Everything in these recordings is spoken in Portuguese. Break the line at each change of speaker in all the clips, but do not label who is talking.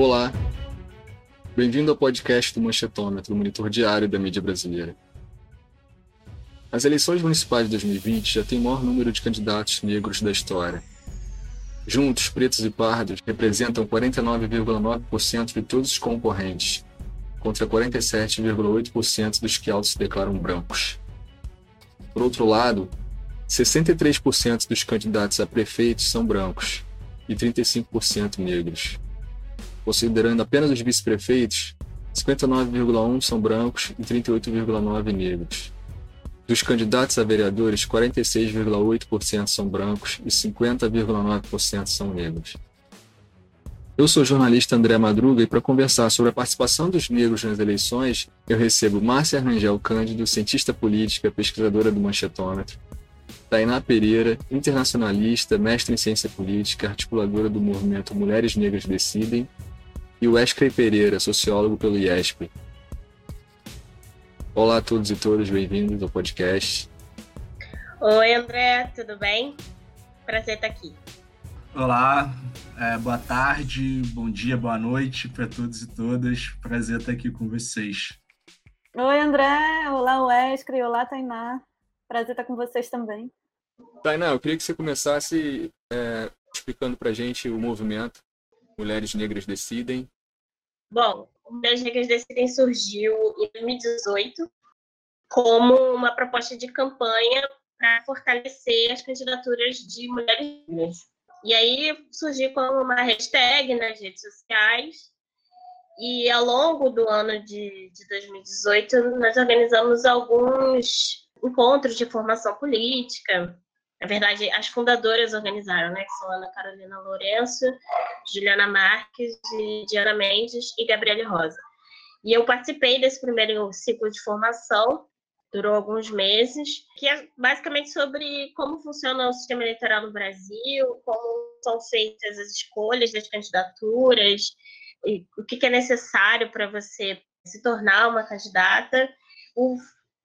Olá, bem-vindo ao podcast do Manchetômetro, monitor diário da mídia brasileira. As eleições municipais de 2020 já têm o maior número de candidatos negros da história. Juntos, pretos e pardos representam 49,9% de todos os concorrentes, contra 47,8% dos que autos se declaram brancos. Por outro lado, 63% dos candidatos a prefeitos são brancos e 35% negros. Considerando apenas os vice-prefeitos, 59,1% são brancos e 38,9% negros. Dos candidatos a vereadores, 46,8% são brancos e 50,9% são negros. Eu sou o jornalista André Madruga e para conversar sobre a participação dos negros nas eleições, eu recebo Márcia Rangel Cândido, cientista política, pesquisadora do Manchetômetro, Tainá Pereira, internacionalista, mestre em ciência política, articuladora do movimento Mulheres Negras Decidem, e Wesley Pereira, sociólogo pelo IESP. Olá a todos e todas, bem-vindos ao podcast.
Oi, André, tudo bem? Prazer estar aqui.
Olá, é, boa tarde, bom dia, boa noite para todos e todas. Prazer estar aqui com vocês.
Oi, André. Olá, Wesley. Olá, Tainá. Prazer estar com vocês também.
Tainá, eu queria que você começasse é, explicando para a gente o movimento Mulheres Negras Decidem.
Bom, Mulheres Negras Decidem surgiu em 2018 como uma proposta de campanha para fortalecer as candidaturas de mulheres negras e aí surgiu como uma hashtag nas redes sociais. E ao longo do ano de, de 2018, nós organizamos alguns encontros de formação política. Na verdade, as fundadoras organizaram, né? Que são Ana Carolina Lourenço, Juliana Marques, Diana Mendes e Gabriele Rosa. E eu participei desse primeiro ciclo de formação durou alguns meses, que é basicamente sobre como funciona o sistema eleitoral no Brasil, como são feitas as escolhas das candidaturas, e o que é necessário para você se tornar uma candidata. O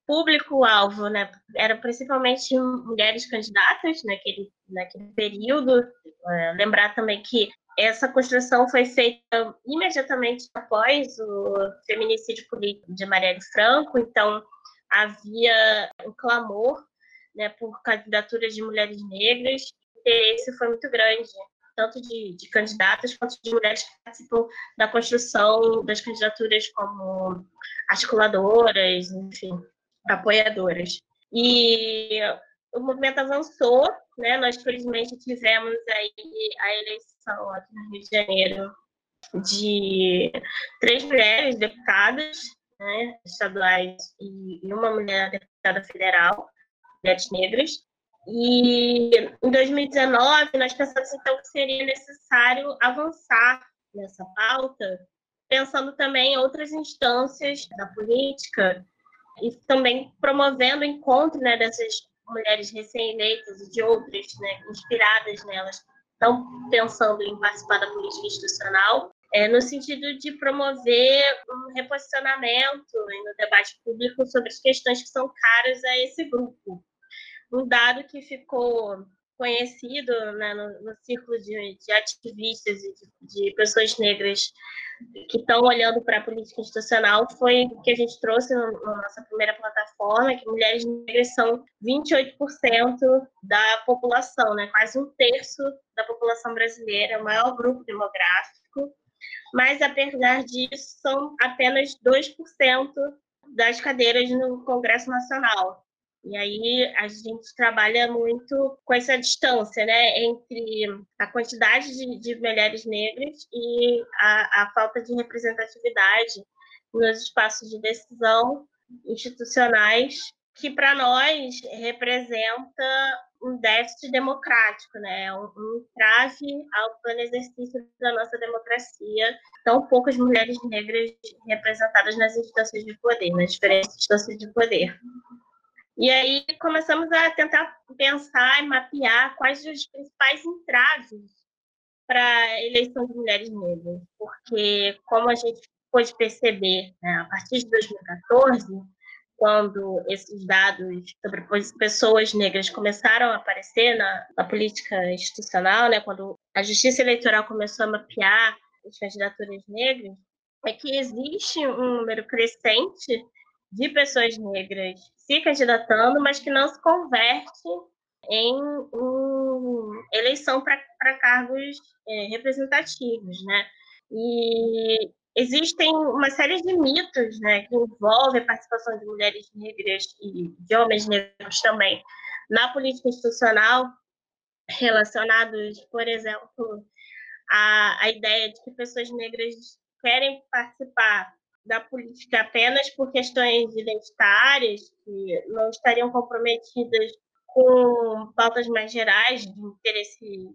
público-alvo né, era principalmente mulheres candidatas naquele, naquele período. É, lembrar também que essa construção foi feita imediatamente após o feminicídio político de Marielle Franco, então havia um clamor né, por candidaturas de mulheres negras. O interesse foi muito grande, tanto de, de candidatas quanto de mulheres que participam da construção das candidaturas como articuladoras, enfim, apoiadoras. E o movimento avançou, né? Nós felizmente tivemos aí a eleição aqui no Rio de Janeiro de três mulheres deputadas, né, estaduais e, uma mulher deputada federal, mulheres negras. E em 2019, nós pensamos então que seria necessário avançar nessa pauta, pensando também em outras instâncias da política e também promovendo o encontro né, dessas mulheres recém-eleitas e de outras né, inspiradas nelas, estão pensando em participar da política institucional é, no sentido de promover um reposicionamento no debate público sobre as questões que são caras a esse grupo. Um dado que ficou conhecido né, no, no, círculo de, de ativistas e de, de, pessoas negras que estão olhando para a política institucional foi o que a gente trouxe na nossa primeira plataforma, que mulheres negras são 28% da população, né, quase um terço da população brasileira, o maior grupo demográfico, mas apesar disso, são apenas 2% das cadeiras no Congresso Nacional. E aí a gente trabalha muito com essa distância, né, entre a quantidade de, de mulheres negras e a, a falta de representatividade nos espaços de decisão institucionais, que para nós representa um déficit democrático, né? um, trave ao pleno exercício da nossa democracia. Tão poucas mulheres negras representadas nas instâncias de poder, nas diferentes instâncias de poder. E aí começamos a tentar pensar e mapear quais os principais entraves para a eleição de mulheres negras, porque como a gente pôde perceber né, a partir de 2014 quando esses dados sobre pessoas negras começaram a aparecer na, na política institucional, né, quando a justiça eleitoral começou a mapear as candidaturas negras é que existe um número crescente de pessoas negras se candidatando, mas que não se converte em um, eleição para cargos é, representativos, né? E existem uma série de mitos, né, que envolvem a participação de mulheres negras e de homens negros também na política institucional, relacionados, por exemplo, à, à ideia de que pessoas negras querem participar da política apenas por questões identitárias, que não estariam comprometidas com pautas mais gerais de interesse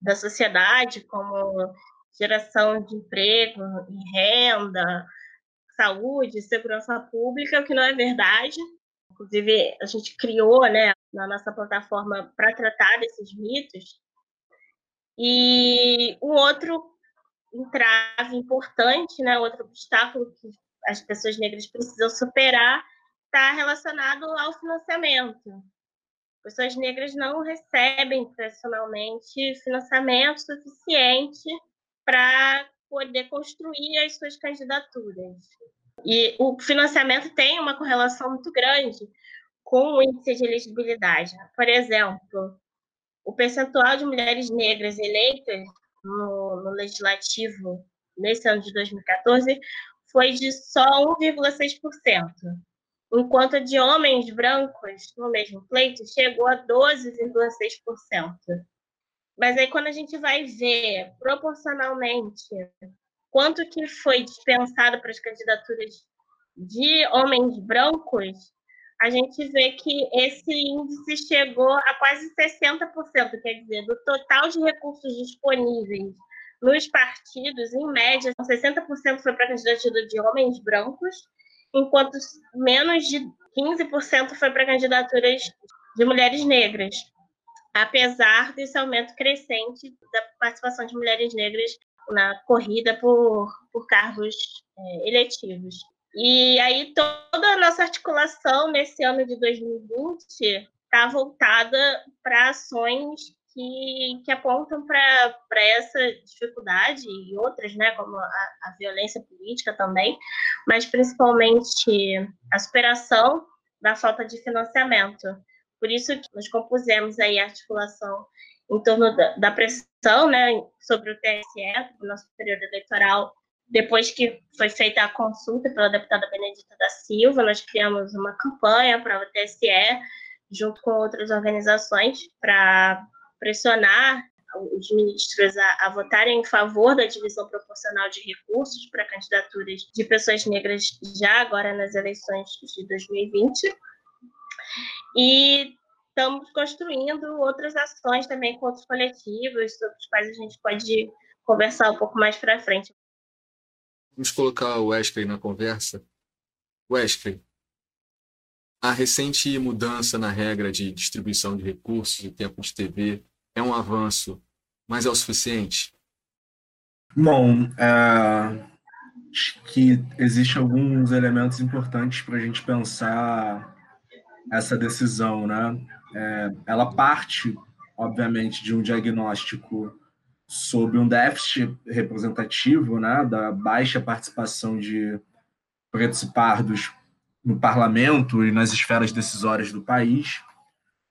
da sociedade, como geração de emprego e renda, saúde, segurança pública, o que não é verdade. Inclusive, a gente criou né, na nossa plataforma para tratar desses mitos. E um outro entrave importante, né, outro obstáculo que as pessoas negras precisam superar está relacionado ao financiamento. Pessoas negras não recebem tradicionalmente financiamento suficiente para poder construir as suas candidaturas. E o financiamento tem uma correlação muito grande com o índice de elegibilidade. Por exemplo, o percentual de mulheres negras eleitas no, no legislativo nesse ano de 2014 foi de só 1,6%, enquanto a de homens brancos no mesmo pleito chegou a 12,6%. Mas aí quando a gente vai ver proporcionalmente quanto que foi dispensado para as candidaturas de homens brancos, a gente vê que esse índice chegou a quase 60%, quer dizer, do total de recursos disponíveis nos partidos, em média, 60% foi para a candidatura de homens brancos, enquanto menos de 15% foi para candidaturas de mulheres negras, apesar desse aumento crescente da participação de mulheres negras na corrida por, por cargos é, eletivos. E aí toda a nossa articulação nesse ano de 2020 está voltada para ações que, que apontam para essa dificuldade e outras, né, como a, a violência política também, mas principalmente a superação da falta de financiamento. Por isso que nós compusemos aí a articulação em torno da, da pressão né, sobre o TSE, o nosso período eleitoral, depois que foi feita a consulta pela deputada Benedita da Silva, nós criamos uma campanha para o TSE, junto com outras organizações, para pressionar os ministros a, a, votarem em favor da divisão proporcional de recursos para candidaturas de pessoas negras já agora nas eleições de 2020. E estamos construindo outras ações também com outros coletivos, sobre os quais a gente pode conversar um pouco mais para frente.
Vamos colocar o Wesley na conversa. Wesley, a recente mudança na regra de distribuição de recursos e tempo de TV é um avanço, mas é o suficiente?
Bom, é, acho que existem alguns elementos importantes para a gente pensar essa decisão, né? É, ela parte, obviamente, de um diagnóstico sobre um déficit representativo, né, da baixa participação de pretos e pardos no parlamento e nas esferas decisórias do país.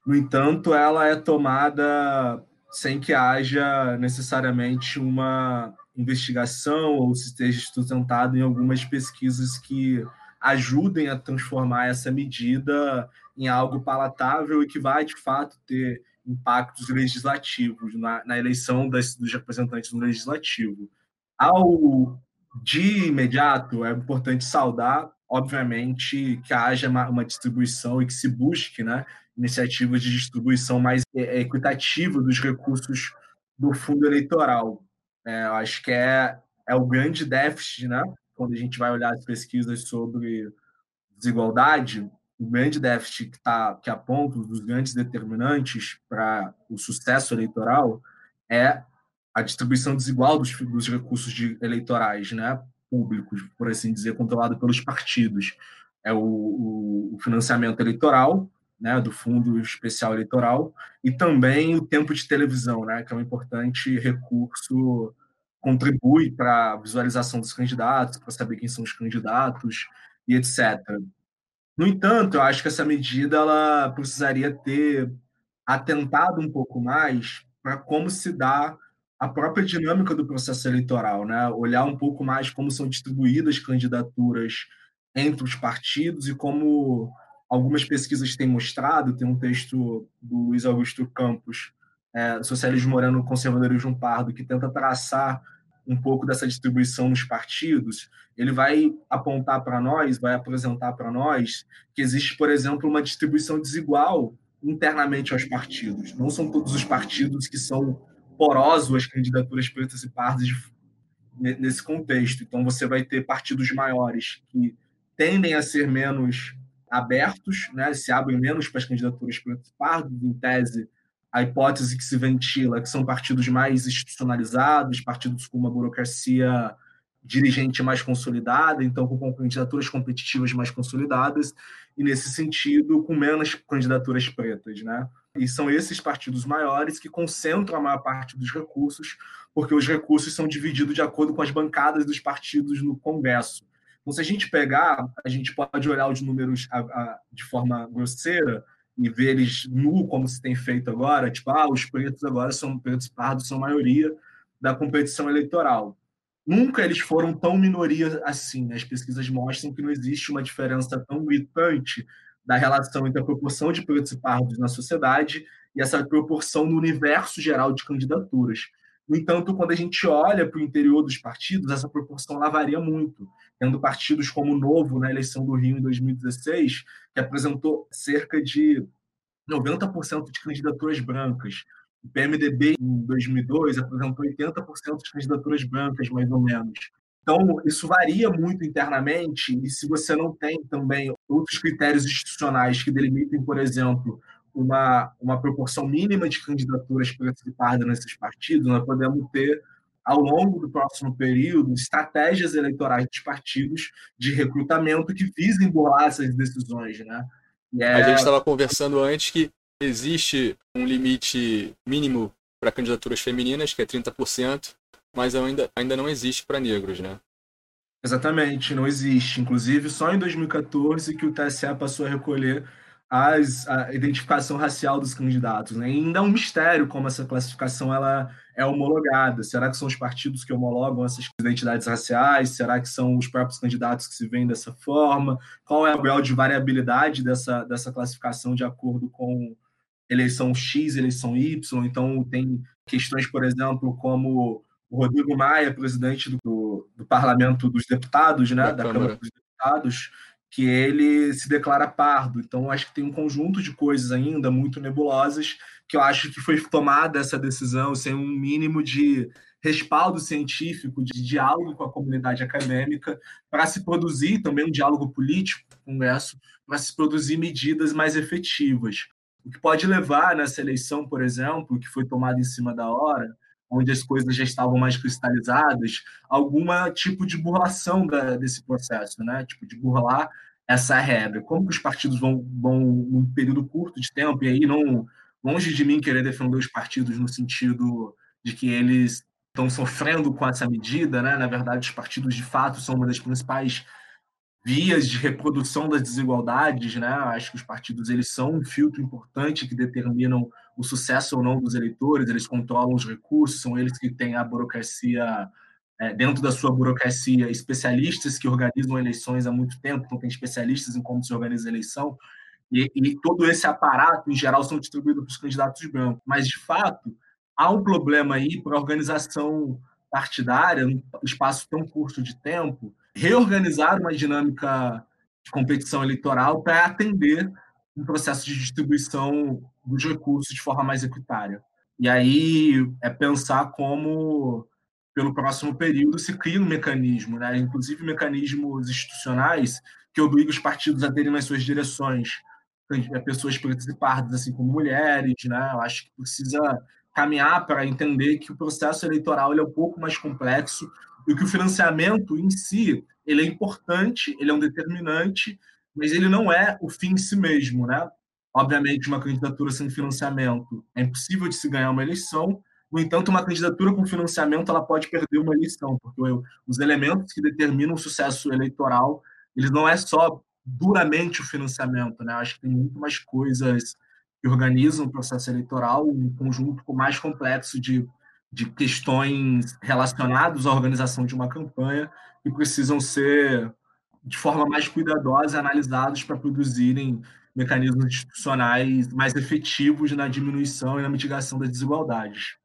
No entanto, ela é tomada sem que haja necessariamente uma investigação ou se esteja sustentado em algumas pesquisas que ajudem a transformar essa medida em algo palatável e que vai, de fato, ter impactos legislativos na, na eleição das, dos representantes no legislativo. Ao de imediato, é importante saudar, obviamente, que haja uma, uma distribuição e que se busque né, iniciativas de distribuição mais é, equitativa dos recursos do fundo eleitoral. É, eu acho que é, é o grande déficit, né? Quando a gente vai olhar as pesquisas sobre desigualdade, o grande déficit que, tá, que aponta, um dos grandes determinantes para o sucesso eleitoral, é a distribuição desigual dos, dos recursos de, eleitorais, né, públicos, por assim dizer, controlado pelos partidos. É o, o, o financiamento eleitoral, né, do Fundo Especial Eleitoral, e também o tempo de televisão, né, que é um importante recurso contribui para a visualização dos candidatos, para saber quem são os candidatos e etc. No entanto, eu acho que essa medida ela precisaria ter atentado um pouco mais para como se dá a própria dinâmica do processo eleitoral, né? Olhar um pouco mais como são distribuídas candidaturas entre os partidos e como algumas pesquisas têm mostrado, tem um texto do Luiz Augusto Campos, é, Socialismo Moreno, Conservadorismo Pardo, que tenta traçar um pouco dessa distribuição nos partidos, ele vai apontar para nós, vai apresentar para nós que existe, por exemplo, uma distribuição desigual internamente aos partidos. Não são todos os partidos que são porosos às candidaturas pretas e pardas nesse contexto. Então, você vai ter partidos maiores que tendem a ser menos abertos, né, se abrem menos para as candidaturas pretas e pardas, em tese, a hipótese que se ventila que são partidos mais institucionalizados, partidos com uma burocracia dirigente mais consolidada, então com candidaturas competitivas mais consolidadas, e nesse sentido, com menos candidaturas pretas. Né? E são esses partidos maiores que concentram a maior parte dos recursos, porque os recursos são divididos de acordo com as bancadas dos partidos no Congresso. Então, se a gente pegar, a gente pode olhar os números de forma grosseira, e ver eles nu, como se tem feito agora, tipo, ah, os pretos agora são pretos pardos, são maioria da competição eleitoral. Nunca eles foram tão minoria assim. As pesquisas mostram que não existe uma diferença tão gritante da relação entre a proporção de pretos e pardos na sociedade e essa proporção no universo geral de candidaturas. No entanto, quando a gente olha para o interior dos partidos, essa proporção lá varia muito, tendo partidos como o Novo na eleição do Rio em 2016, que apresentou cerca de 90% de candidaturas brancas. O PMDB, em 2002, apresentou 80% de candidaturas brancas, mais ou menos. Então, isso varia muito internamente, e se você não tem também outros critérios institucionais que delimitem, por exemplo, uma, uma proporção mínima de candidaturas participadas nesses partidos, nós podemos ter, ao longo do próximo período, estratégias eleitorais dos partidos de recrutamento que visem burlar essas decisões. Né?
É... A gente estava conversando antes que existe um limite mínimo para candidaturas femininas, que é 30%, mas ainda, ainda não existe para negros, né?
Exatamente, não existe. Inclusive, só em 2014 que o TSE passou a recolher as, a identificação racial dos candidatos. Né? ainda é um mistério como essa classificação ela é homologada. Será que são os partidos que homologam essas identidades raciais? Será que são os próprios candidatos que se veem dessa forma? Qual é o grau de variabilidade dessa, dessa classificação de acordo com eleição X, eleição Y? Então, tem questões, por exemplo, como o Rodrigo Maia, presidente do, do Parlamento dos Deputados, né, da, da Câmara dos Deputados, que ele se declara pardo. Então, acho que tem um conjunto de coisas ainda muito nebulosas que eu acho que foi tomada essa decisão sem um mínimo de respaldo científico, de diálogo com a comunidade acadêmica, para se produzir também um diálogo político com o Congresso, para se produzir medidas mais efetivas. O que pode levar nessa eleição, por exemplo, que foi tomada em cima da hora, onde as coisas já estavam mais cristalizadas, alguma tipo de burlação da, desse processo, né? Tipo, de burlar essa regra. Como que os partidos vão, vão, num período curto de tempo, e aí não, longe de mim querer defender os partidos no sentido de que eles estão sofrendo com essa medida, né? Na verdade, os partidos, de fato, são uma das principais vias de reprodução das desigualdades, né? Acho que os partidos eles são um filtro importante que determinam o sucesso ou não dos eleitores. Eles controlam os recursos, são eles que têm a burocracia é, dentro da sua burocracia, especialistas que organizam eleições há muito tempo, então tem especialistas em como se organiza a eleição. E, e todo esse aparato, em geral, são distribuídos para os candidatos brancos. Mas, de fato, há um problema aí para a organização partidária, num espaço tão curto de tempo, reorganizar uma dinâmica de competição eleitoral para atender um processo de distribuição dos recursos de forma mais equitária. E aí é pensar como, pelo próximo período, se cria um mecanismo, né? inclusive mecanismos institucionais que obrigam os partidos a terem nas suas direções é, pessoas pretas e pardas, assim como mulheres. Né? Eu acho que precisa caminhar para entender que o processo eleitoral ele é um pouco mais complexo e que o financiamento em si ele é importante, ele é um determinante, mas ele não é o fim em si mesmo, né? Obviamente, uma candidatura sem financiamento é impossível de se ganhar uma eleição, No entanto, uma candidatura com financiamento ela pode perder uma eleição, porque os elementos que determinam o sucesso eleitoral, eles não é só duramente o financiamento, né? Acho que tem muito mais coisas que organizam o processo eleitoral, um conjunto mais complexo de, de questões relacionadas à organização de uma campanha que precisam ser de forma mais cuidadosa analisados para produzirem mecanismos institucionais mais efetivos na diminuição e na mitigação das desigualdades.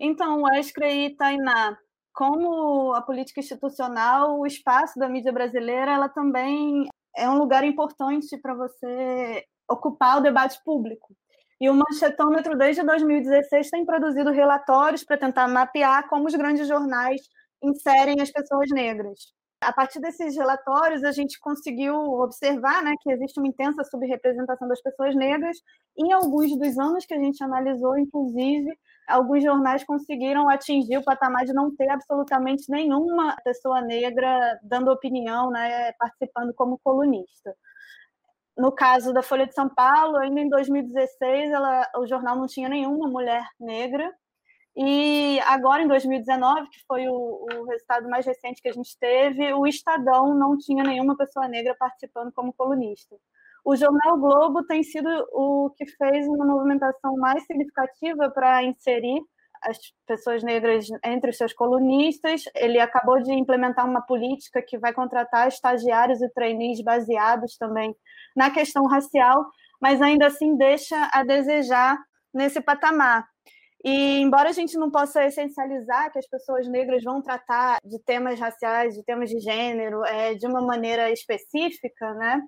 Então, Wesley e Tainá, como a política institucional, o espaço da mídia brasileira, ela também é um lugar importante para você ocupar o debate público. E o Manchetômetro, desde 2016, tem produzido relatórios para tentar mapear como os grandes jornais inserem as pessoas negras. A partir desses relatórios, a gente conseguiu observar né, que existe uma intensa subrepresentação das pessoas negras. Em alguns dos anos que a gente analisou, inclusive, alguns jornais conseguiram atingir o patamar de não ter absolutamente nenhuma pessoa negra dando opinião, né, participando como colunista. No caso da Folha de São Paulo, ainda em 2016, ela, o jornal não tinha nenhuma mulher negra. E agora, em 2019, que foi o, o resultado mais recente que a gente teve, o Estadão não tinha nenhuma pessoa negra participando como colunista. O jornal Globo tem sido o que fez uma movimentação mais significativa para inserir as pessoas negras entre os seus colunistas. Ele acabou de implementar uma política que vai contratar estagiários e trainees baseados também na questão racial, mas ainda assim deixa a desejar nesse patamar. E embora a gente não possa essencializar que as pessoas negras vão tratar de temas raciais, de temas de gênero, é, de uma maneira específica, né?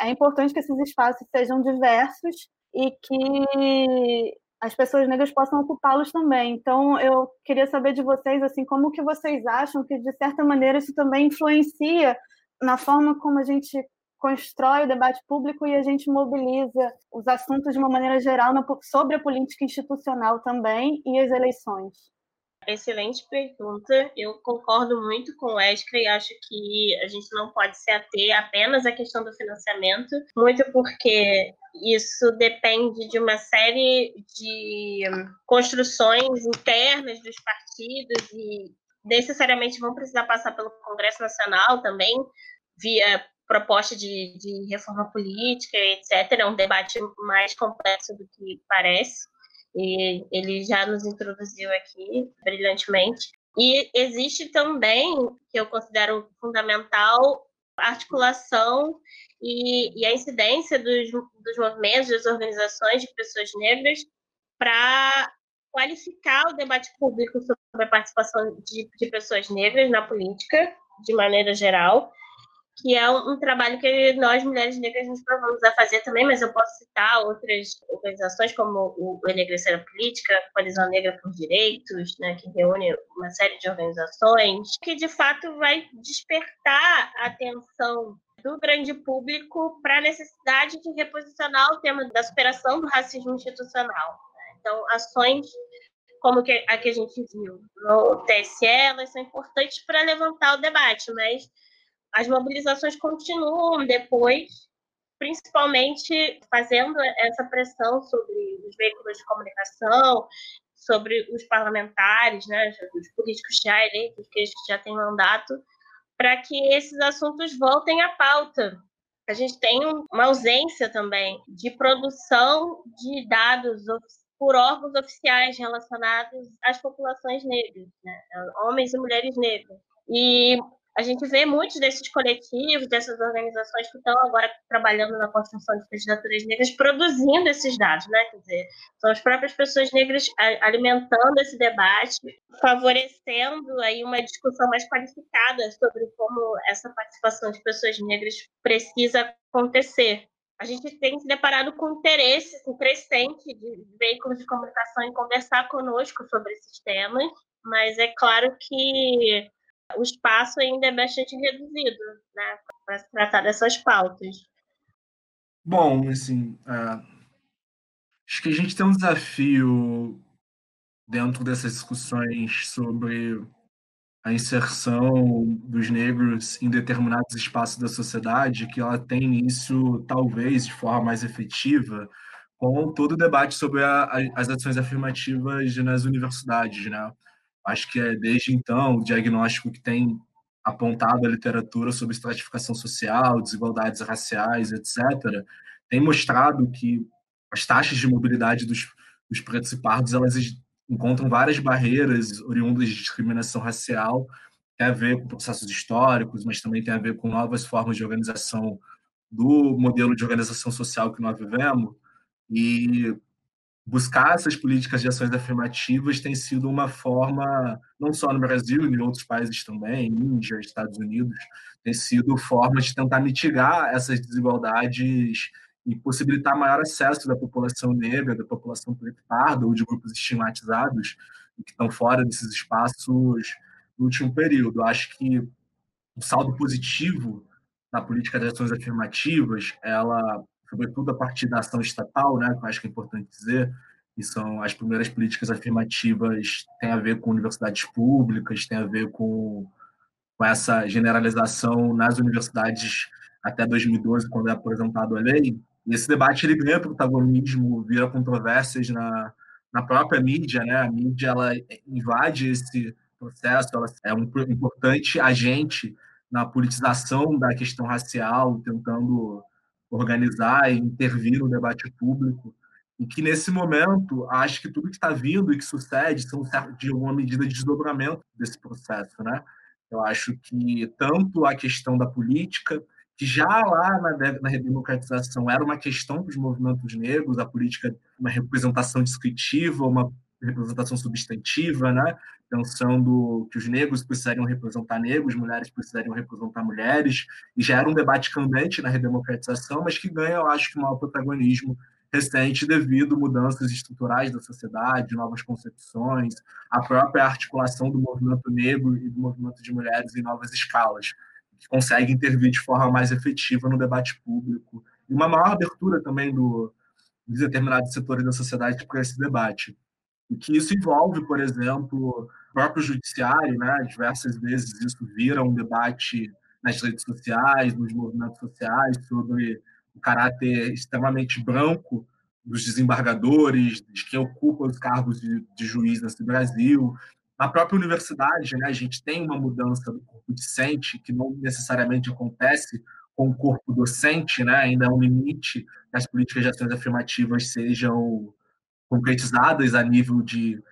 É importante que esses espaços sejam diversos e que as pessoas negras possam ocupá-los também. Então, eu queria saber de vocês, assim, como que vocês acham que, de certa maneira, isso também influencia na forma como a gente constrói o debate público e a gente mobiliza os assuntos de uma maneira geral sobre a política institucional também e as eleições.
Excelente pergunta. Eu concordo muito com o Escra e acho que a gente não pode se ater apenas à questão do financiamento, muito porque isso depende de uma série de construções internas dos partidos e necessariamente vão precisar passar pelo Congresso Nacional também, via proposta de, de reforma política, etc. É um debate mais complexo do que parece e ele já nos introduziu aqui brilhantemente. E existe também, que eu considero fundamental, a articulação e, e a incidência dos, dos movimentos, das organizações de pessoas negras para qualificar o debate público sobre a participação de, de pessoas negras na política, de maneira geral, que é um, trabalho que nós, mulheres negras, nos provamos a fazer também, mas eu posso citar outras organizações, como o Enegrecer Política, a Coalizão Negra por Direitos, né, que reúne uma série de organizações, que de fato vai despertar a atenção do grande público para a necessidade de reposicionar o tema da superação do racismo institucional. Né? Então, ações como a que a gente viu no TSE, elas são importantes para levantar o debate, mas as mobilizações continuam depois, principalmente fazendo essa pressão sobre os veículos de comunicação, sobre os parlamentares, né, os políticos já eleitos, que já têm mandato, para que esses assuntos voltem à pauta. A gente tem uma ausência também de produção de dados por órgãos oficiais relacionados às populações negras, né? homens e mulheres negras. E a gente vê muitos desses coletivos, dessas organizações que estão agora trabalhando na construção de candidaturas negras, produzindo esses dados, né? Quer dizer, são as próprias pessoas negras alimentando esse debate, favorecendo aí uma discussão mais qualificada sobre como essa participação de pessoas negras precisa acontecer. A gente tem se deparado com interesse crescente de veículos de comunicação em conversar conosco sobre esses temas, mas é claro que o espaço ainda é bastante reduzido né, para se tratar dessas pautas.
Bom, assim, uh, acho que a gente tem um desafio dentro dessas discussões sobre a inserção dos negros em determinados espaços da sociedade, que ela tem início, talvez, de forma mais efetiva, com todo o debate sobre a, a, as ações afirmativas nas universidades, né? Acho que é desde então o diagnóstico que tem apontado a literatura sobre estratificação social, desigualdades raciais, etc., tem mostrado que as taxas de mobilidade dos, dos pretos e pardos elas encontram várias barreiras oriundas de discriminação racial, tem a ver com processos históricos, mas também tem a ver com novas formas de organização do modelo de organização social que nós vivemos. E buscar essas políticas de ações afirmativas tem sido uma forma, não só no Brasil, em outros países também, Índia, Estados Unidos, tem sido forma de tentar mitigar essas desigualdades e possibilitar maior acesso da população negra, da população parda ou de grupos estigmatizados que estão fora desses espaços no último período. Acho que o saldo positivo da política de ações afirmativas, ela sobretudo a partir da ação estatal, né, que eu acho que é importante dizer, que são as primeiras políticas afirmativas, tem a ver com universidades públicas, tem a ver com, com essa generalização nas universidades até 2012, quando é apresentado a lei. E esse debate ele ganha protagonismo, vira controvérsias na, na própria mídia, né? A mídia ela invade esse processo, ela é um importante agente na politização da questão racial, tentando organizar e intervir no debate público, e que nesse momento acho que tudo que está vindo e que sucede são de alguma medida de desdobramento desse processo, né? Eu acho que tanto a questão da política, que já lá na, na redemocratização era uma questão para os movimentos negros, a política, uma representação descritiva, uma representação substantiva, né? pensando que os negros precisariam representar negros, mulheres precisariam representar mulheres, e já era um debate candente na redemocratização, mas que ganha, eu acho, um maior protagonismo recente devido a mudanças estruturais da sociedade, novas concepções, a própria articulação do movimento negro e do movimento de mulheres em novas escalas, que consegue intervir de forma mais efetiva no debate público, e uma maior abertura também do, de determinados setores da sociedade para esse debate. E que isso envolve, por exemplo, o próprio judiciário, né? Diversas vezes isso vira um debate nas redes sociais, nos movimentos sociais, sobre o caráter extremamente branco dos desembargadores, de quem ocupa os cargos de, de juiz nesse Brasil. Na própria universidade, né, a gente tem uma mudança do corpo discente, que não necessariamente acontece com o corpo docente, né, ainda é um limite que as políticas de ações afirmativas sejam concretizadas a nível de,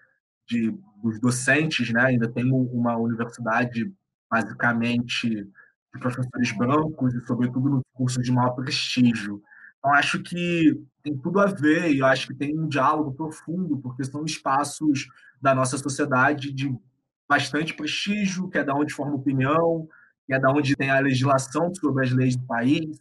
de dos docentes, né? Ainda tem uma universidade basicamente de professores brancos e sobretudo nos cursos de maior prestígio. Então acho que tem tudo a ver e eu acho que tem um diálogo profundo porque são espaços da nossa sociedade de bastante prestígio, que é da onde forma opinião, que é da onde tem a legislação sobre as leis do país.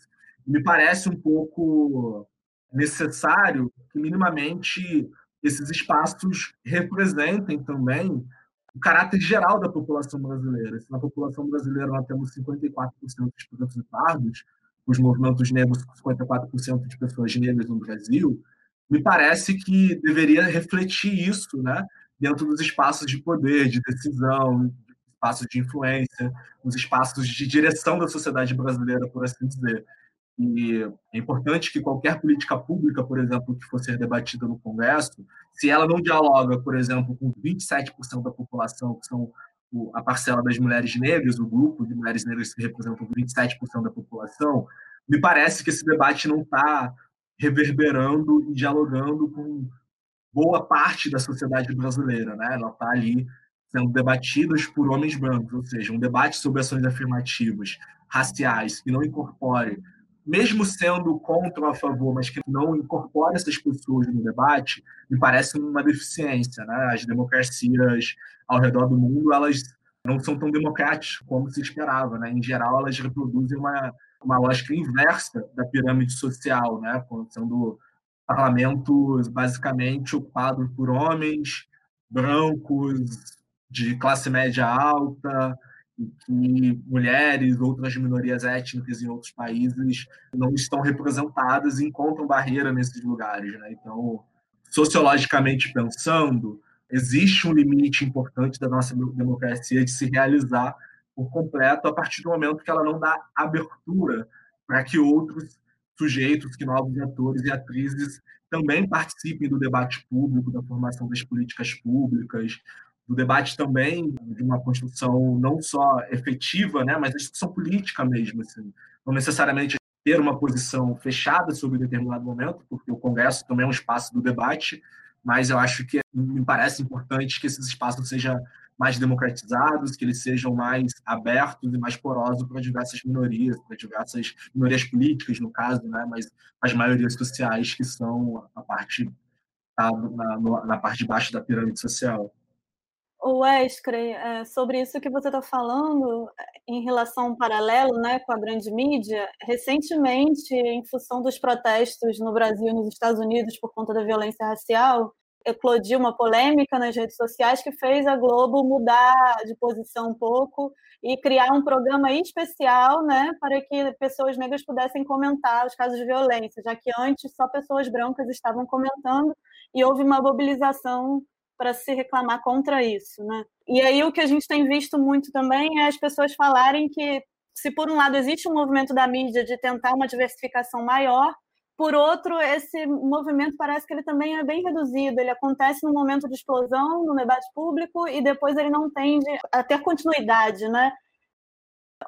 Me parece um pouco necessário que minimamente esses espaços representem também o caráter geral da população brasileira. Se na população brasileira nós temos 54% de pretos e pardos, os movimentos negros 54% de pessoas negras no Brasil, me parece que deveria refletir isso, né, dentro dos espaços de poder, de decisão, espaços de influência, nos espaços de direção da sociedade brasileira, por assim dizer. E é importante que qualquer política pública, por exemplo, que for ser debatida no Congresso, se ela não dialoga, por exemplo, com 27% da população, que são a parcela das mulheres negras, o grupo de mulheres negras que representam 27% da população, me parece que esse debate não está reverberando e dialogando com boa parte da sociedade brasileira, né? Ela está ali sendo debatida por homens brancos, ou seja, um debate sobre ações afirmativas raciais que não incorpore mesmo sendo contra ou a favor, mas que não incorpora essas pessoas no debate, me parece uma deficiência. Né? As democracias ao redor do mundo, elas não são tão democráticas como se esperava. Né? Em geral, elas reproduzem uma, uma lógica inversa da pirâmide social, né? sendo parlamentos basicamente ocupados por homens brancos de classe média alta, que mulheres, outras minorias étnicas em outros países não estão representadas e encontram barreira nesses lugares. Né? Então, sociologicamente pensando, existe um limite importante da nossa democracia de se realizar por completo a partir do momento que ela não dá abertura para que outros sujeitos, que novos atores e atrizes também participem do debate público, da formação das políticas públicas, do debate também de uma construção não só efetiva, né, mas da discussão política mesmo. Assim. Não necessariamente ter uma posição fechada sobre determinado momento, porque o Congresso também é um espaço do debate, mas eu acho que me parece importante que esses espaços sejam mais democratizados, que eles sejam mais abertos e mais porosos para diversas minorias, para diversas minorias políticas, no caso, né, mas as maiorias sociais que são a parte na, na parte de baixo da pirâmide social.
Wesley, é, sobre isso que você está falando, em relação ao paralelo né, com a grande mídia, recentemente, em função dos protestos no Brasil e nos Estados Unidos por conta da violência racial, eclodiu uma polêmica nas redes sociais que fez a Globo mudar de posição um pouco e criar um programa especial né, para que pessoas negras pudessem comentar os casos de violência, já que antes só pessoas brancas estavam comentando e houve uma mobilização para se reclamar contra isso, né? E aí o que a gente tem visto muito também é as pessoas falarem que se por um lado existe um movimento da mídia de tentar uma diversificação maior, por outro, esse movimento parece que ele também é bem reduzido. Ele acontece no momento de explosão, no debate público, e depois ele não tende a ter continuidade, né?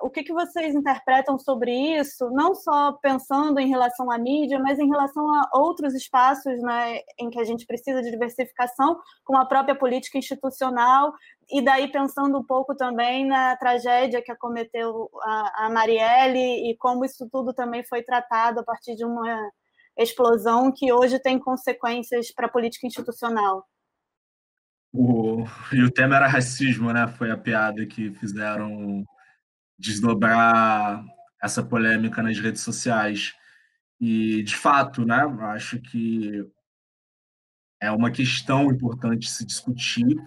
O que, que vocês interpretam sobre isso, não só pensando em relação à mídia, mas em relação a outros espaços né, em que a gente precisa de diversificação, como a própria política institucional, e daí pensando um pouco também na tragédia que acometeu a, a Marielle e como isso tudo também foi tratado a partir de uma explosão que hoje tem consequências para a política institucional.
O, e o tema era racismo, né? Foi a piada que fizeram desdobrar essa polêmica nas redes sociais. E, de fato, né, acho que é uma questão importante se discutir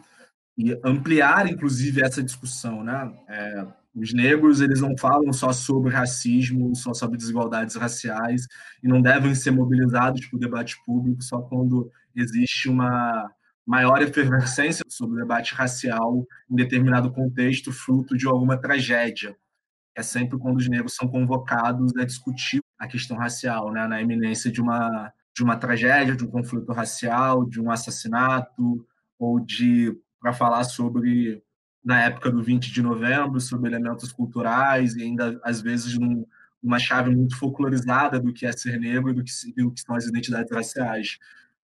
e ampliar, inclusive, essa discussão. Né? É, os negros eles não falam só sobre racismo, só sobre desigualdades raciais, e não devem ser mobilizados para o debate público só quando existe uma maior efervescência sobre o debate racial em determinado contexto, fruto de alguma tragédia. É sempre quando os negros são convocados a discutir a questão racial, né, na iminência de uma de uma tragédia, de um conflito racial, de um assassinato ou de para falar sobre na época do 20 de novembro, sobre elementos culturais e ainda às vezes num, uma chave muito folclorizada do que é ser negro e do que, do que são as identidades raciais.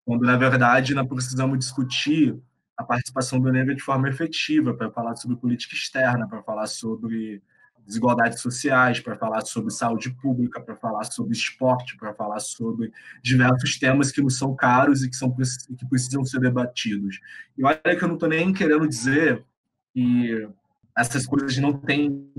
Quando na verdade nós precisamos discutir a participação do negro de forma efetiva para falar sobre política externa, para falar sobre desigualdades sociais, para falar sobre saúde pública, para falar sobre esporte, para falar sobre diversos temas que nos são caros e que, são, que precisam ser debatidos. E olha que eu não estou nem querendo dizer que essas coisas não têm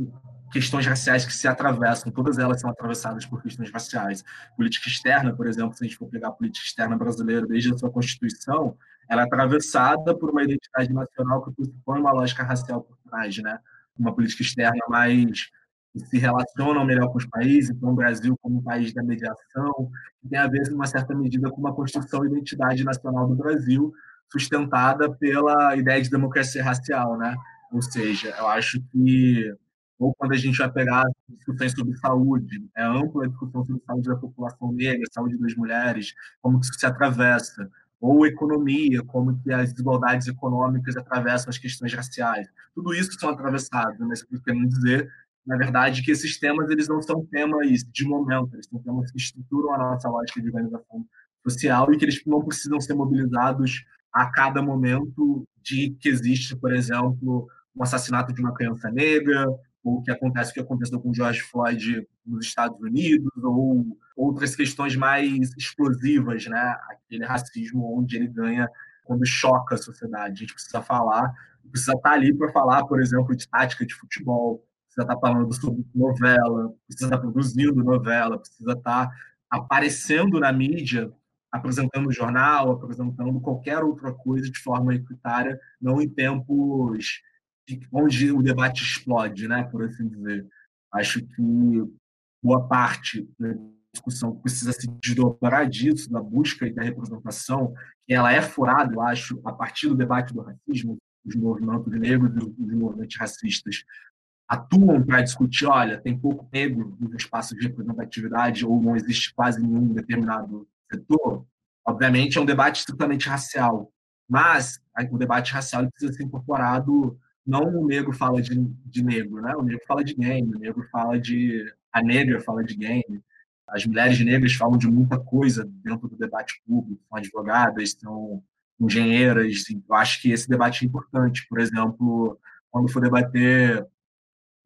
questões raciais que se atravessam, todas elas são atravessadas por questões raciais. Política externa, por exemplo, se a gente for pegar a política externa brasileira desde a sua Constituição, ela é atravessada por uma identidade nacional que põe uma lógica racial por trás, né? Uma política externa mais que se relaciona melhor com os países, então o Brasil como um país da mediação, que tem a ver, em uma certa medida, com uma construção de identidade nacional do Brasil, sustentada pela ideia de democracia racial, né? Ou seja, eu acho que ou quando a gente vai pegar discussões sobre saúde, é ampla a discussão sobre saúde da população negra, saúde das mulheres, como que isso se atravessa, ou economia, como que as desigualdades econômicas atravessam as questões raciais. Tudo isso são atravessados, mas eu quero dizer, na verdade, que esses temas eles não são temas de momento, eles são temas que estruturam a nossa lógica de organização social e que eles não precisam ser mobilizados a cada momento de que existe, por exemplo, um assassinato de uma criança negra, o que acontece o que aconteceu com George Floyd nos Estados Unidos ou outras questões mais explosivas, né? Aquele racismo onde ele ganha quando choca a sociedade. A gente precisa falar, precisa estar ali para falar, por exemplo, de tática de futebol, precisa estar falando sobre novela, precisa estar produzindo novela, precisa estar aparecendo na mídia, apresentando jornal, apresentando qualquer outra coisa de forma equitária, não em tempos onde o debate explode, né, por assim dizer. Acho que boa parte da discussão precisa se desdobrar disso, da busca e da representação, que ela é furada, eu acho, a partir do debate do racismo, dos movimentos negros e dos movimentos racistas. atuam para discutir, olha, tem pouco negro nos espaços de representatividade ou não existe quase nenhum determinado setor, obviamente é um debate estritamente racial, mas o debate racial precisa ser incorporado não o negro fala de, de negro, né? O negro fala de game, o negro fala de a negra fala de game, as mulheres negras falam de muita coisa dentro do debate público, são advogadas, são engenheiras. Eu acho que esse debate é importante. Por exemplo, quando for debater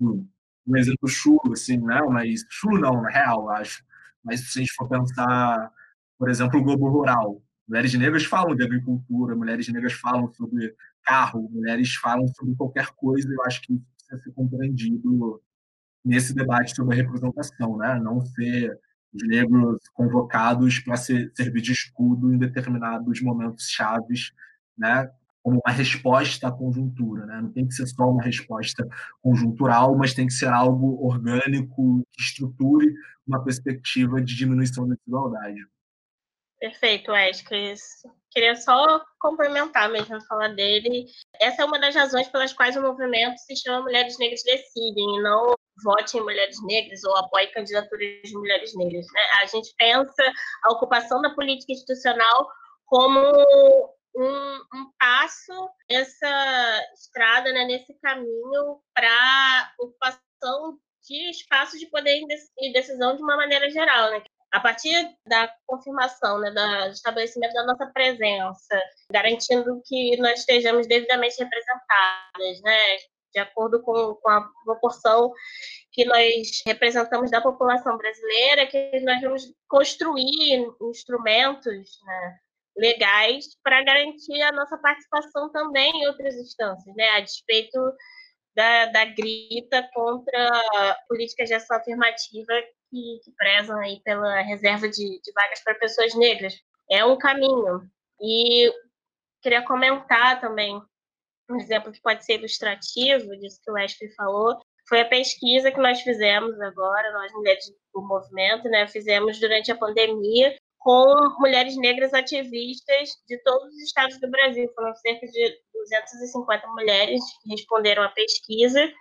um exemplo chulo, assim, né? Mas chulo não, na real, acho. Mas se a gente for pensar, por exemplo, o globo rural, mulheres negras falam de agricultura, mulheres negras falam sobre carro, mulheres falam sobre qualquer coisa. Eu acho que isso precisa ser compreendido nesse debate sobre a representação, né? Não ser os negros convocados para ser, servir de escudo em determinados momentos chaves, né? como uma resposta à conjuntura. Né? Não tem que ser só uma resposta conjuntural, mas tem que ser algo orgânico, que estruture uma perspectiva de diminuição da desigualdade.
Perfeito, Escris. Queria só complementar mesmo, falar dele. Essa é uma das razões pelas quais o movimento se chama Mulheres Negras Decidem, e não vote em mulheres negras ou apoie candidaturas de mulheres negras. Né? A gente pensa a ocupação da política institucional como um, um passo nessa estrada, né, nesse caminho para ocupação de espaços de poder e decisão de uma maneira geral, né? A partir da confirmação, né, do estabelecimento da nossa presença, garantindo que nós estejamos devidamente representadas, né, de acordo com, com a proporção que nós representamos da população brasileira, que nós vamos construir instrumentos né, legais para garantir a nossa participação também em outras instâncias, né, a despeito da, da grita contra políticas de ação afirmativa que, que prezam aí pela reserva de, de vagas para pessoas negras. É um caminho. E queria comentar também um exemplo que pode ser ilustrativo disso que o Wesley falou, foi a pesquisa que nós fizemos agora, nós mulheres do movimento, né, fizemos durante a pandemia com mulheres negras ativistas de todos os estados do Brasil. Foram cerca de 250 mulheres que responderam à pesquisa.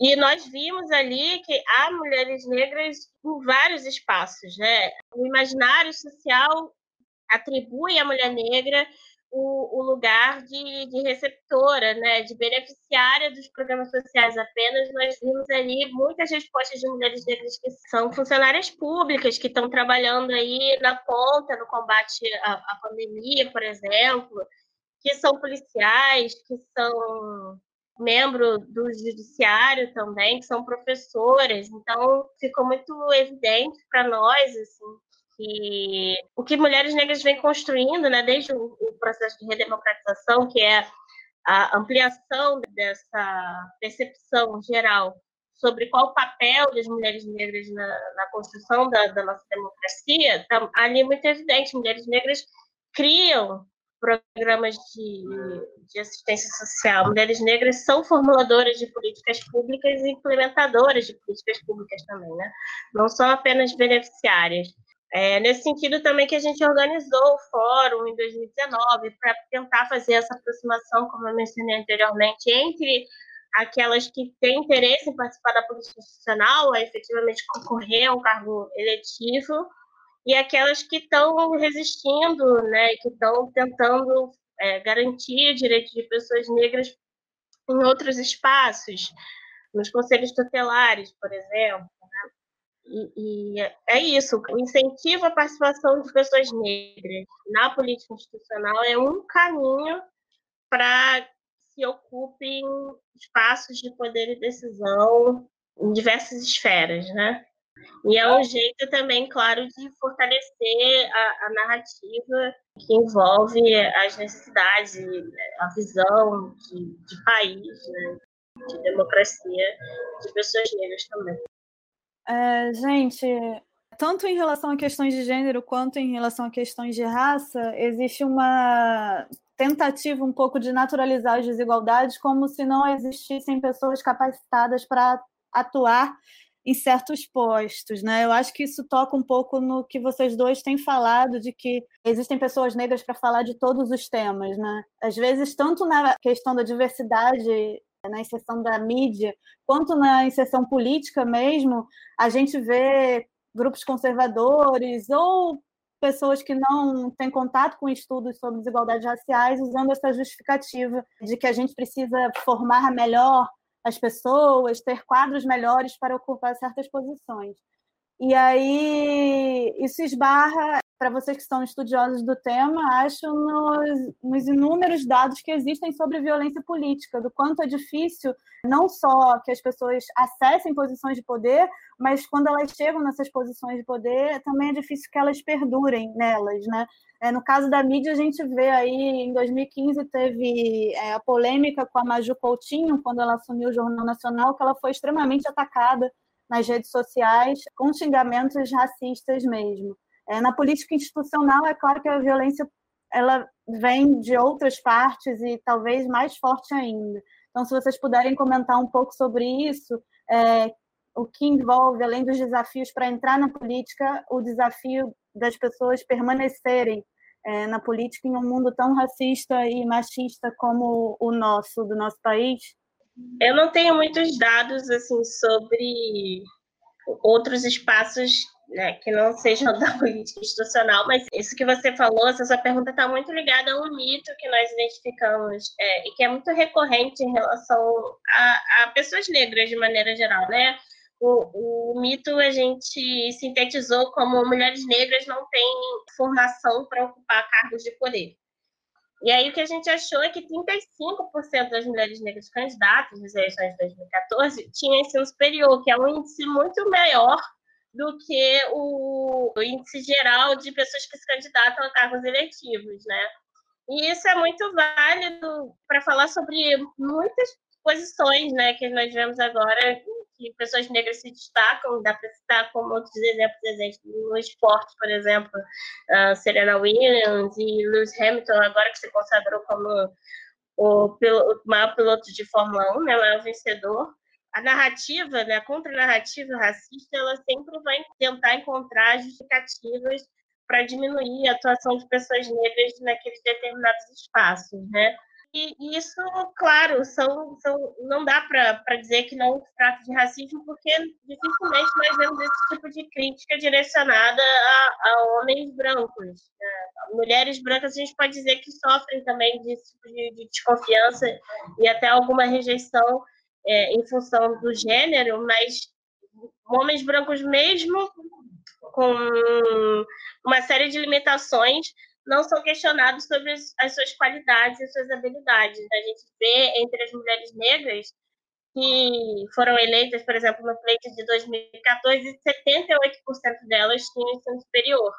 E nós vimos ali que há mulheres negras em vários espaços, né? O imaginário social atribui à mulher negra o, o lugar de, de, receptora, né, de beneficiária dos programas sociais apenas, nós vimos ali muitas respostas de mulheres negras que são funcionárias públicas, que estão trabalhando aí na ponta no combate à, à pandemia, por exemplo, que são policiais, que são membro do judiciário também, que são professoras. Então, ficou muito evidente para nós, assim, que o que mulheres negras vêm construindo, né, desde o, processo de redemocratização, que é a ampliação dessa percepção geral sobre qual o papel das mulheres negras na, na construção da, da, nossa democracia, tá ali muito evidente. Mulheres negras criam programas de, de assistência social. Mulheres negras são formuladoras de políticas públicas e implementadoras de políticas públicas também, né? Não são apenas beneficiárias. É, nesse sentido também que a gente organizou o fórum em 2019 para tentar fazer essa aproximação, como eu mencionei anteriormente, entre aquelas que têm interesse em participar da política institucional, a efetivamente concorrer a um cargo eletivo, e aquelas que estão resistindo, né, que estão tentando é, garantir direitos de pessoas negras em outros espaços, nos conselhos tutelares, por exemplo. E, e, é isso, o incentivo à participação de pessoas negras na política institucional é um caminho para se ocupem espaços de poder e decisão em diversas esferas, né? E é um jeito também, claro, de fortalecer a, a narrativa que envolve as necessidades, a visão de, de país, né? de democracia de pessoas negras também.
É, gente, tanto em relação a questões de gênero quanto em relação a questões de raça, existe uma tentativa um pouco de naturalizar as desigualdades como se não existissem pessoas capacitadas para atuar em certos postos, né? Eu acho que isso toca um pouco no que vocês dois têm falado de que existem pessoas negras para falar de todos os temas, né? Às vezes tanto na questão da diversidade na inserção da mídia, quanto na inserção política mesmo, a gente vê grupos conservadores ou pessoas que não têm contato com estudos sobre desigualdades raciais usando essa justificativa de que a gente precisa formar melhor as pessoas, ter quadros melhores para ocupar certas posições. E aí isso esbarra, para vocês que são estudiosos do tema, acho nos, nos, inúmeros dados que existem sobre violência política, do quanto é difícil não só que as pessoas acessem posições de poder, mas quando elas chegam nessas posições de poder, também é difícil que elas perdurem nelas, né? É, no caso da mídia, a gente vê aí, em 2015, teve é, a polêmica com a Maju Coutinho, quando ela assumiu o Jornal Nacional, que ela foi extremamente atacada nas redes sociais com xingamentos racistas mesmo. É, na política institucional, é claro que a violência ela vem de outras partes e talvez mais forte ainda. Então, se vocês puderem comentar um pouco sobre isso, é, o que envolve, além dos desafios para entrar na política, o desafio das pessoas permanecerem é, na política em um mundo tão racista e machista como o nosso, do nosso país?
Eu não tenho muitos dados assim sobre outros espaços né, que não sejam da política institucional, mas isso que você falou, essa sua pergunta está muito ligada a um mito que nós identificamos é, e que é muito recorrente em relação a, a pessoas negras de maneira geral, né? O, o, mito a gente sintetizou como mulheres negras não têm formação para ocupar cargos de poder. E aí o que a gente achou é que 35% das mulheres negras candidatas nas eleições de 2014 tinham ensino superior, que é um índice muito maior do que o, índice geral de pessoas que se candidatam a cargos eletivos, né? E isso é muito válido para falar sobre muitas posições, né, que nós vemos agora que pessoas negras se destacam, dá para citar como outros exemplos, exemplos no esporte, por exemplo, uh, Serena Williams e Lewis Hamilton, agora que se consagrou como o, piloto, o maior piloto de Fórmula 1, né, o maior vencedor. A narrativa, né, a contranarrativa racista, ela sempre vai tentar encontrar justificativas para diminuir a atuação de pessoas negras naqueles determinados espaços, né? E isso, claro, são, são, não dá para dizer que não se trata de racismo, porque dificilmente nós vemos esse tipo de crítica direcionada a, a homens brancos. Né? Mulheres brancas, a gente pode dizer que sofrem também tipo de, de desconfiança e até alguma rejeição é, em função do gênero, mas homens brancos, mesmo com uma série de limitações, não são questionados sobre as, as suas qualidades e suas habilidades. A gente vê entre as mulheres negras que foram eleitas, por exemplo, no pleito de 2014, 78% delas tinham ensino superior.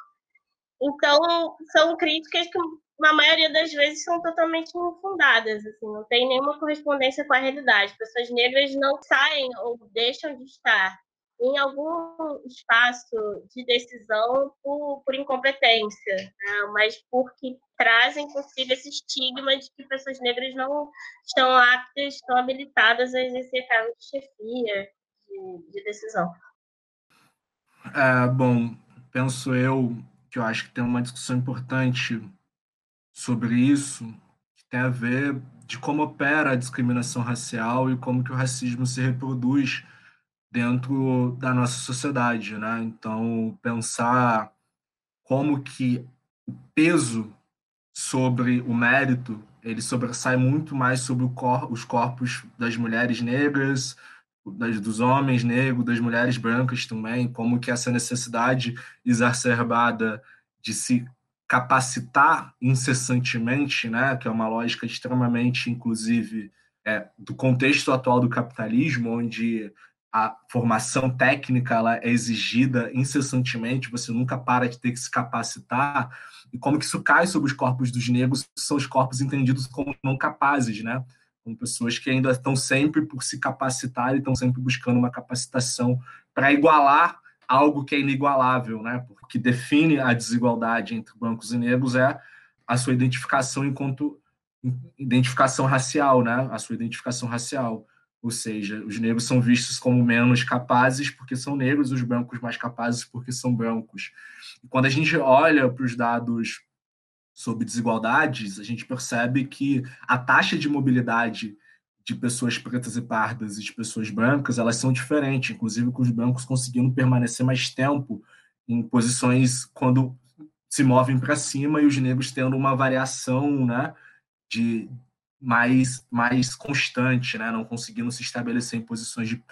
Então, são críticas que, na maioria das vezes, são totalmente infundadas, assim, não tem nenhuma correspondência com a realidade. Pessoas negras não saem ou deixam de estar em algum espaço de decisão por, por incompetência, né? mas porque trazem consigo esse estigma de que pessoas negras não estão aptas, estão habilitadas a exercer cargos de chefia, de, de decisão.
É, bom, penso eu que eu acho que tem uma discussão importante sobre isso, que tem a ver de como opera a discriminação racial e como que o racismo se reproduz dentro da nossa sociedade, né? Então, pensar como que o peso sobre o mérito ele sobressai muito mais sobre cor, os corpos das mulheres negras, das, dos homens negros, das mulheres brancas também, como que essa necessidade exacerbada de se capacitar incessantemente, né, que é uma lógica extremamente, inclusive, é, do contexto atual do capitalismo, onde a formação técnica ela é exigida incessantemente, você nunca para de ter que se capacitar, e como que isso cai sobre os corpos dos negros, que são os corpos entendidos como não capazes, né? Como pessoas que ainda estão sempre por se capacitar e estão sempre buscando uma capacitação para igualar algo que é inigualável, né? Porque define a desigualdade entre brancos e negros é a sua identificação enquanto identificação racial, né? A sua identificação racial. Ou seja, os negros são vistos como menos capazes porque são negros, os brancos mais capazes porque são brancos. E quando a gente olha para os dados sobre desigualdades, a gente percebe que a taxa de mobilidade de pessoas pretas e pardas e de pessoas brancas, elas são diferentes, inclusive com os brancos conseguindo permanecer mais tempo em posições quando se movem para cima e os negros tendo uma variação, né, de mais mais constante, né, não conseguindo se estabelecer em posições de,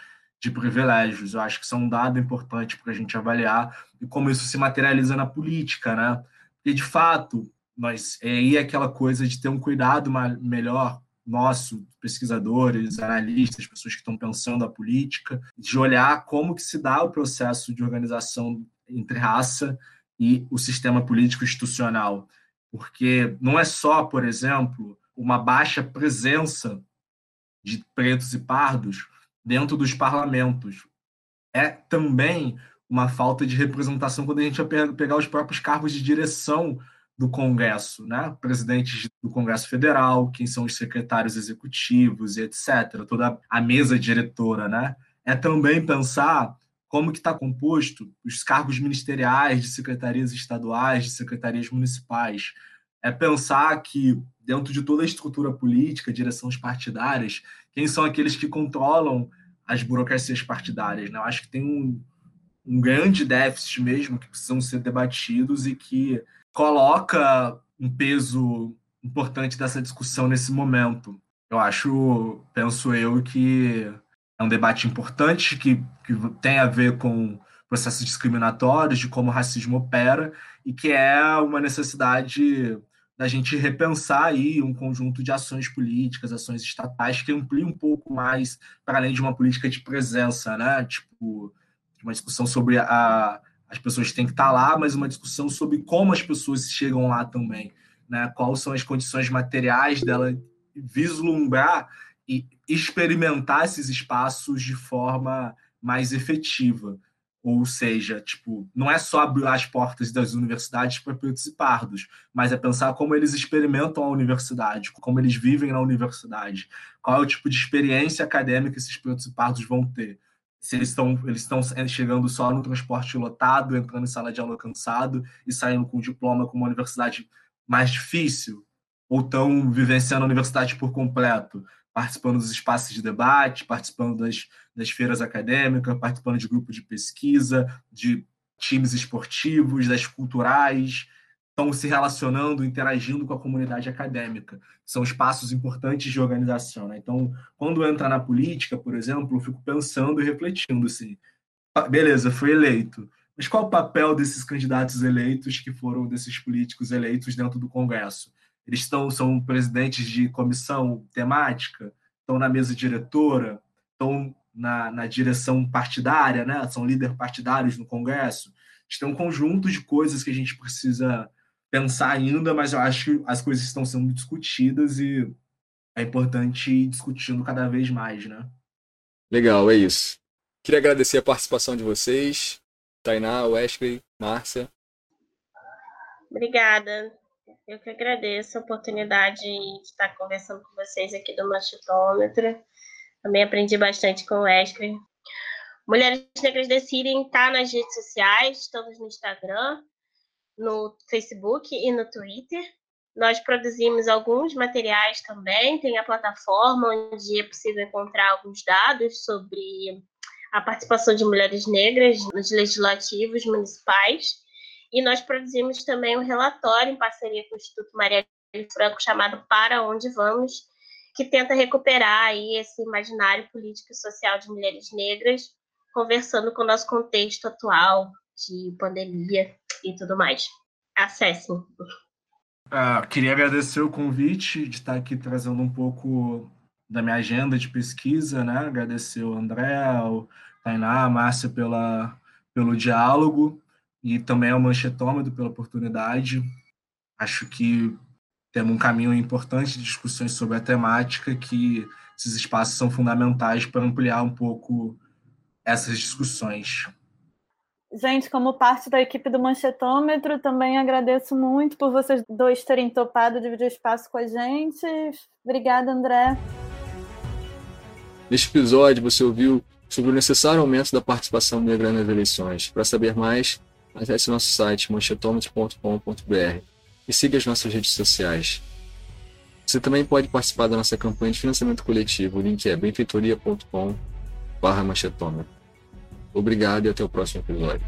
de privilégios. Eu acho que isso é um dado importante para a gente avaliar e como isso se materializa na política, né? Porque de fato, nós é aí aquela coisa de ter um cuidado melhor nosso, pesquisadores, analistas, pessoas que estão pensando a política, de olhar como que se dá o processo de organização entre raça e o sistema político institucional. Porque não é só, por exemplo, uma baixa presença de pretos e pardos dentro dos parlamentos. É também uma falta de representação quando a gente vai pegar os próprios cargos de direção do Congresso, né? presidentes do Congresso Federal, quem são os secretários executivos e etc., toda a mesa diretora. Né? É também pensar como que está composto os cargos ministeriais de secretarias estaduais, de secretarias municipais. É pensar que, dentro de toda a estrutura política, direções partidárias, quem são aqueles que controlam as burocracias partidárias. Né? Eu acho que tem um, um grande déficit mesmo que precisam ser debatidos e que coloca um peso importante dessa discussão nesse momento. Eu acho, penso eu, que é um debate importante que, que tem a ver com processos discriminatórios, de como o racismo opera, e que é uma necessidade da gente repensar aí um conjunto de ações políticas, ações estatais que ampliem um pouco mais para além de uma política de presença, né? Tipo, uma discussão sobre a, as pessoas têm que estar lá, mas uma discussão sobre como as pessoas chegam lá também, né? Quais são as condições materiais dela vislumbrar e experimentar esses espaços de forma mais efetiva. Ou seja, tipo, não é só abrir as portas das universidades para pretos e pardos, mas é pensar como eles experimentam a universidade, como eles vivem na universidade, qual é o tipo de experiência acadêmica esses pretos e pardos vão ter. Se eles estão eles estão chegando só no transporte lotado, entrando em sala de aula cansado e saindo com diploma com uma universidade mais difícil, ou estão vivenciando a universidade por completo, participando dos espaços de debate, participando das, das feiras acadêmicas, participando de grupos de pesquisa, de times esportivos, das culturais, estão se relacionando, interagindo com a comunidade acadêmica. São espaços importantes de organização. Né? Então, quando entra na política, por exemplo, eu fico pensando e refletindo assim: beleza, foi eleito, mas qual o papel desses candidatos eleitos que foram desses políticos eleitos dentro do Congresso? Eles estão são presidentes de comissão temática, estão na mesa diretora, estão na, na direção partidária, né? São líderes partidários no Congresso. Tem um conjunto de coisas que a gente precisa pensar ainda, mas eu acho que as coisas estão sendo discutidas e é importante ir discutindo cada vez mais, né?
Legal, é isso. Queria agradecer a participação de vocês, Tainá, Wesley, Márcia.
Obrigada. Eu que agradeço a oportunidade de estar conversando com vocês aqui do Machitômetro. Também aprendi bastante com o Wesley. Mulheres Negras Decidem está nas redes sociais, estamos no Instagram, no Facebook e no Twitter. Nós produzimos alguns materiais também, tem a plataforma onde é possível encontrar alguns dados sobre a participação de mulheres negras nos legislativos municipais. E nós produzimos também um relatório em parceria com o Instituto Maria Franco chamado Para Onde Vamos, que tenta recuperar aí esse imaginário político e social de mulheres negras, conversando com o nosso contexto atual de pandemia e tudo mais. Acessem.
Ah, queria agradecer o convite de estar aqui trazendo um pouco da minha agenda de pesquisa, né? Agradecer o André, o Tainá, a Márcia pela, pelo diálogo e também ao Manchetômetro pela oportunidade. Acho que temos um caminho importante de discussões sobre a temática, que esses espaços são fundamentais para ampliar um pouco essas discussões.
Gente, como parte da equipe do Manchetômetro, também agradeço muito por vocês dois terem topado dividir espaço com a gente. Obrigada, André.
Neste episódio, você ouviu sobre o necessário aumento da participação negra nas eleições. Para saber mais, acesse nosso site manchetômetro.com.br e siga as nossas redes sociais. Você também pode participar da nossa campanha de financiamento coletivo. O link é benfeitoria.com/manchetômetro. Obrigado e até o próximo episódio.